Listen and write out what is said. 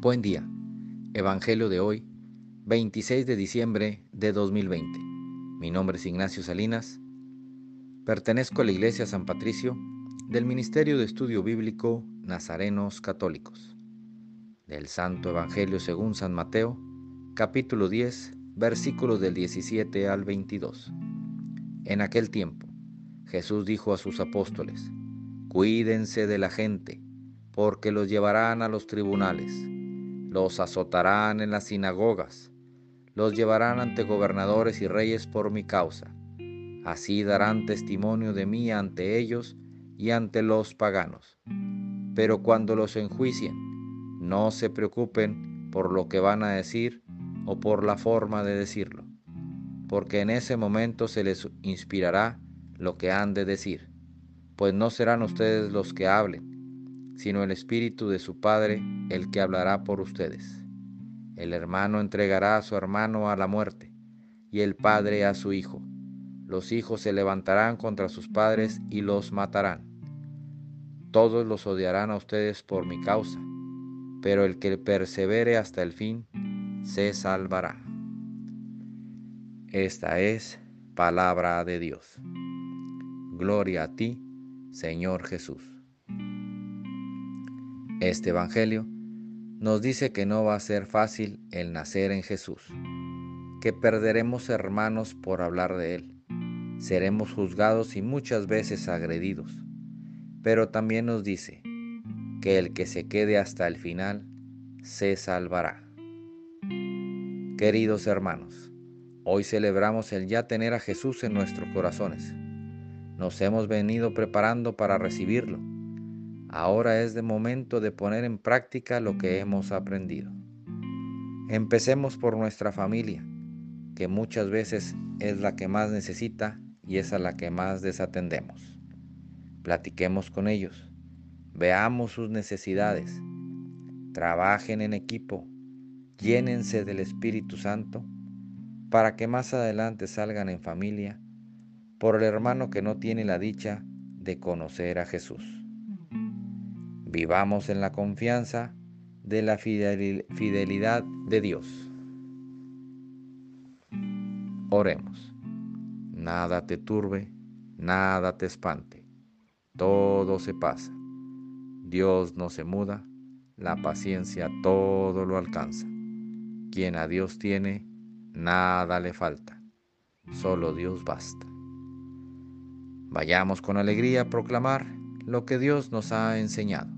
Buen día. Evangelio de hoy, 26 de diciembre de 2020. Mi nombre es Ignacio Salinas. Pertenezco a la Iglesia San Patricio del Ministerio de Estudio Bíblico Nazarenos Católicos. Del Santo Evangelio según San Mateo, capítulo 10, versículos del 17 al 22. En aquel tiempo, Jesús dijo a sus apóstoles, Cuídense de la gente porque los llevarán a los tribunales, los azotarán en las sinagogas, los llevarán ante gobernadores y reyes por mi causa. Así darán testimonio de mí ante ellos y ante los paganos. Pero cuando los enjuicien, no se preocupen por lo que van a decir o por la forma de decirlo, porque en ese momento se les inspirará lo que han de decir, pues no serán ustedes los que hablen, sino el Espíritu de su Padre el que hablará por ustedes. El hermano entregará a su hermano a la muerte, y el Padre a su Hijo. Los hijos se levantarán contra sus padres y los matarán. Todos los odiarán a ustedes por mi causa, pero el que persevere hasta el fin se salvará. Esta es palabra de Dios. Gloria a ti, Señor Jesús. Este Evangelio nos dice que no va a ser fácil el nacer en Jesús, que perderemos hermanos por hablar de Él, seremos juzgados y muchas veces agredidos, pero también nos dice que el que se quede hasta el final se salvará. Queridos hermanos, hoy celebramos el ya tener a Jesús en nuestros corazones. Nos hemos venido preparando para recibirlo Ahora es de momento de poner en práctica lo que hemos aprendido. Empecemos por nuestra familia, que muchas veces es la que más necesita y es a la que más desatendemos. Platiquemos con ellos, veamos sus necesidades, trabajen en equipo, llénense del Espíritu Santo para que más adelante salgan en familia por el hermano que no tiene la dicha de conocer a Jesús. Vivamos en la confianza de la fidelidad de Dios. Oremos. Nada te turbe, nada te espante. Todo se pasa. Dios no se muda, la paciencia todo lo alcanza. Quien a Dios tiene, nada le falta. Solo Dios basta. Vayamos con alegría a proclamar lo que Dios nos ha enseñado.